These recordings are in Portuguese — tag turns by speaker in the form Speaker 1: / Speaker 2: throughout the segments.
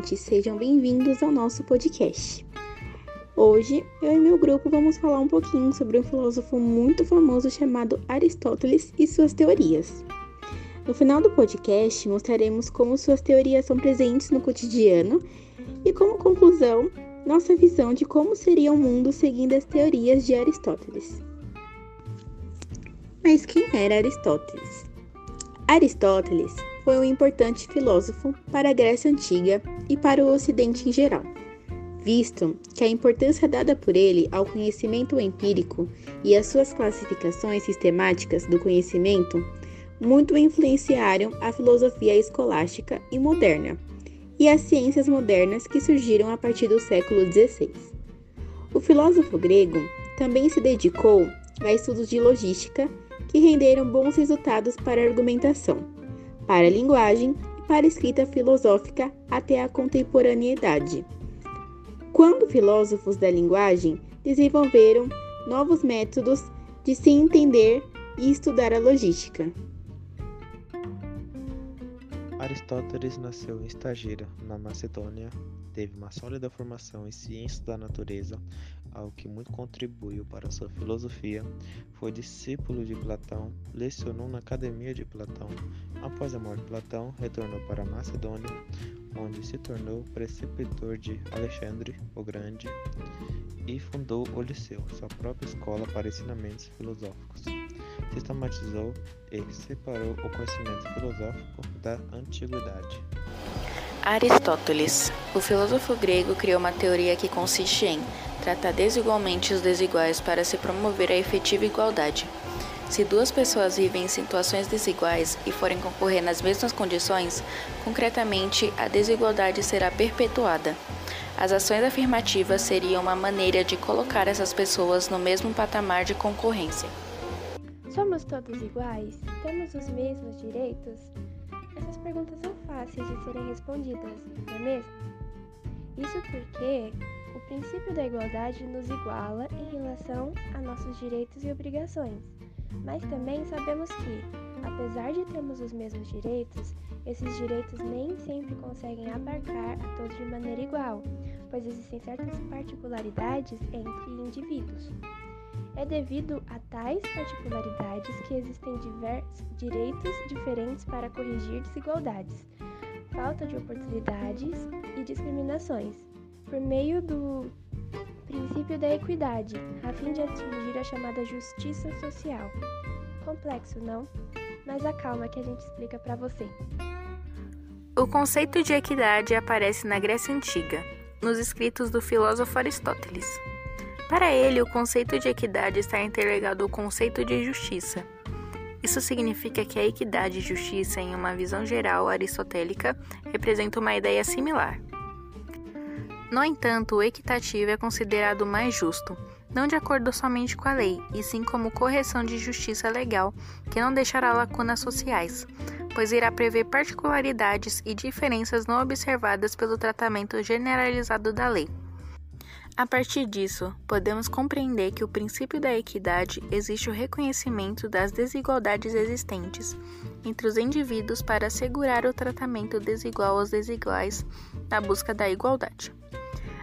Speaker 1: ouvintes, sejam bem-vindos ao nosso podcast. Hoje, eu e meu grupo vamos falar um pouquinho sobre um filósofo muito famoso chamado Aristóteles e suas teorias. No final do podcast, mostraremos como suas teorias são presentes no cotidiano e, como conclusão, nossa visão de como seria o mundo seguindo as teorias de Aristóteles. Mas quem era Aristóteles? Aristóteles foi um importante filósofo para a Grécia Antiga e para o Ocidente em geral, visto que a importância dada por ele ao conhecimento empírico e as suas classificações sistemáticas do conhecimento muito influenciaram a filosofia escolástica e moderna e as ciências modernas que surgiram a partir do século XVI. O filósofo grego também se dedicou a estudos de logística que renderam bons resultados para a argumentação, para a linguagem e para a escrita filosófica até a contemporaneidade. Quando filósofos da linguagem desenvolveram novos métodos de se entender e estudar a logística.
Speaker 2: Aristóteles nasceu em Estagira, na Macedônia, teve uma sólida formação em ciências da natureza, algo que muito contribuiu para sua filosofia, foi discípulo de Platão, lecionou na Academia de Platão. Após a morte de Platão, retornou para Macedônia, onde se tornou preceptor de Alexandre o Grande e fundou o Liceu, sua própria escola para ensinamentos filosóficos sistematizou e separou o conhecimento filosófico da antiguidade.
Speaker 3: Aristóteles, o filósofo grego, criou uma teoria que consiste em tratar desigualmente os desiguais para se promover a efetiva igualdade. Se duas pessoas vivem em situações desiguais e forem concorrer nas mesmas condições, concretamente a desigualdade será perpetuada. As ações afirmativas seriam uma maneira de colocar essas pessoas no mesmo patamar de concorrência.
Speaker 4: Somos todos iguais? Temos os mesmos direitos? Essas perguntas são fáceis de serem respondidas, não é mesmo? Isso porque o princípio da igualdade nos iguala em relação a nossos direitos e obrigações. Mas também sabemos que, apesar de termos os mesmos direitos, esses direitos nem sempre conseguem abarcar a todos de maneira igual, pois existem certas particularidades entre indivíduos. É devido a tais particularidades que existem diversos direitos diferentes para corrigir desigualdades, falta de oportunidades e discriminações, por meio do princípio da equidade, a fim de atingir a chamada justiça social. Complexo, não? Mas acalma que a gente explica para você.
Speaker 3: O conceito de equidade aparece na Grécia Antiga, nos escritos do filósofo Aristóteles. Para ele, o conceito de equidade está interligado ao conceito de justiça. Isso significa que a equidade e justiça, em uma visão geral aristotélica, representa uma ideia similar. No entanto, o equitativo é considerado mais justo, não de acordo somente com a lei, e sim como correção de justiça legal, que não deixará lacunas sociais, pois irá prever particularidades e diferenças não observadas pelo tratamento generalizado da lei. A partir disso, podemos compreender que o princípio da equidade existe o reconhecimento das desigualdades existentes entre os indivíduos para assegurar o tratamento desigual aos desiguais na busca da igualdade.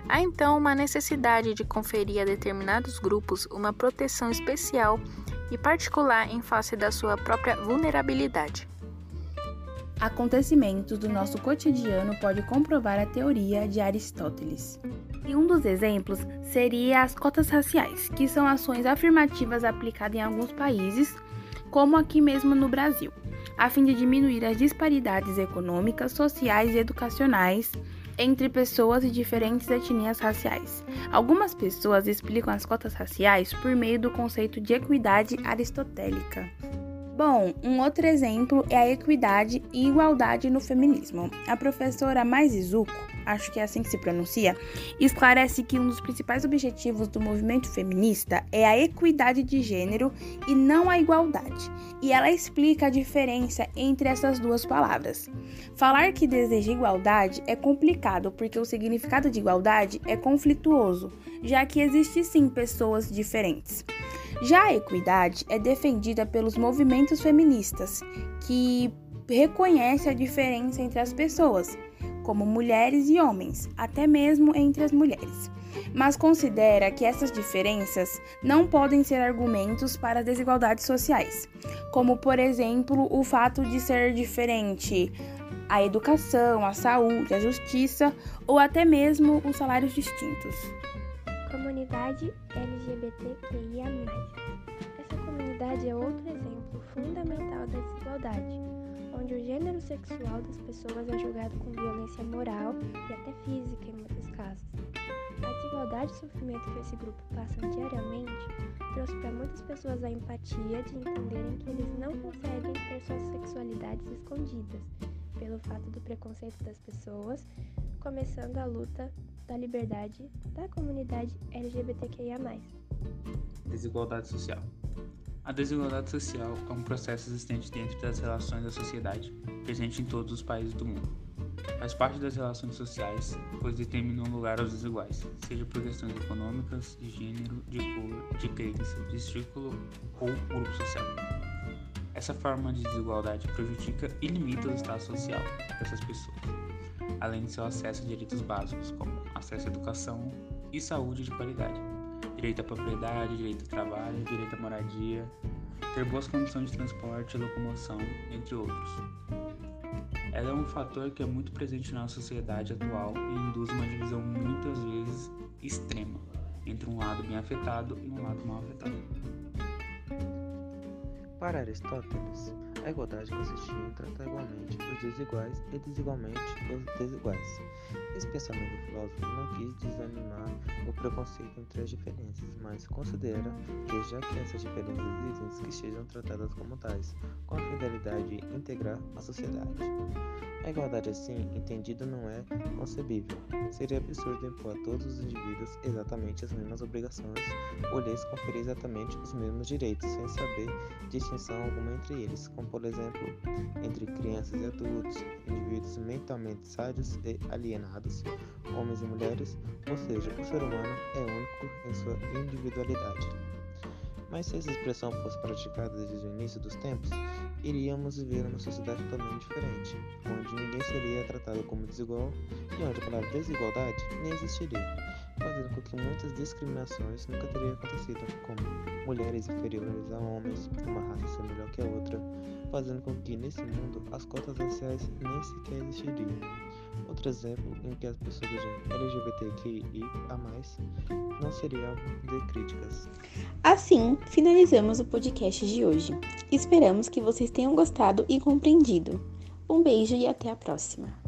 Speaker 3: Há então uma necessidade de conferir a determinados grupos uma proteção especial e particular em face da sua própria vulnerabilidade.
Speaker 5: Acontecimentos do nosso cotidiano pode comprovar a teoria de Aristóteles. E um dos exemplos seria as cotas raciais, que são ações afirmativas aplicadas em alguns países, como aqui mesmo no Brasil, a fim de diminuir as disparidades econômicas, sociais e educacionais entre pessoas de diferentes etnias raciais. Algumas pessoas explicam as cotas raciais por meio do conceito de equidade aristotélica. Bom, um outro exemplo é a equidade e igualdade no feminismo. A professora Mais Izuko, acho que é assim que se pronuncia, esclarece que um dos principais objetivos do movimento feminista é a equidade de gênero e não a igualdade. E ela explica a diferença entre essas duas palavras. Falar que deseja igualdade é complicado porque o significado de igualdade é conflituoso, já que existe sim pessoas diferentes. Já a equidade é defendida pelos movimentos feministas, que reconhece a diferença entre as pessoas, como mulheres e homens, até mesmo entre as mulheres. Mas considera que essas diferenças não podem ser argumentos para desigualdades sociais, como por exemplo o fato de ser diferente a educação, a saúde, a justiça ou até mesmo os salários distintos.
Speaker 4: Comunidade LGBTQIA. Essa comunidade é outro exemplo fundamental da desigualdade, onde o gênero sexual das pessoas é julgado com violência moral e até física em muitos casos. A desigualdade e sofrimento que esse grupo passam diariamente trouxe para muitas pessoas a empatia de entenderem que eles não conseguem ter suas sexualidades escondidas pelo fato do preconceito das pessoas, começando a luta da liberdade da comunidade LGBTQIA.
Speaker 6: Desigualdade social. A desigualdade social é um processo existente dentro das relações da sociedade, presente em todos os países do mundo. Faz parte das relações sociais, pois determina um lugar aos desiguais, seja por questões econômicas, de gênero, de cor, de crença, de círculo ou grupo social. Essa forma de desigualdade prejudica e limita o estado social dessas pessoas, além de seu acesso a direitos básicos, como acesso à educação e saúde de qualidade, direito à propriedade, direito ao trabalho, direito à moradia, ter boas condições de transporte e locomoção, entre outros. Ela é um fator que é muito presente na sociedade atual e induz uma divisão muitas vezes extrema entre um lado bem afetado e um lado mal afetado.
Speaker 2: Para Aristóteles, a igualdade consistia em tratar igualmente os desiguais e desigualmente os desiguais. Esse pensamento do filósofo não quis desanimar preconceito entre as diferenças, mas considera que, já que essas diferenças existem, que sejam tratadas como tais, com a finalidade de integrar a sociedade. A igualdade assim, entendida, não é concebível. Seria absurdo impor a todos os indivíduos exatamente as mesmas obrigações ou lhes conferir exatamente os mesmos direitos, sem saber distinção alguma entre eles, como por exemplo, entre crianças e adultos, indivíduos mentalmente sádios e alienados, homens e mulheres, ou seja, o ser humano é único em sua individualidade. Mas se essa expressão fosse praticada desde o início dos tempos, iríamos viver uma sociedade totalmente diferente, onde ninguém seria tratado como desigual e onde a palavra desigualdade nem existiria, fazendo com que muitas discriminações nunca teriam acontecido, como mulheres inferiores a homens, uma raça ser melhor que a outra, fazendo com que nesse mundo as cotas raciais nem sequer existiriam. Outro exemplo em que as pessoas LGBTQIA não seriam de críticas.
Speaker 1: Assim, finalizamos o podcast de hoje. Esperamos que vocês tenham gostado e compreendido. Um beijo e até a próxima!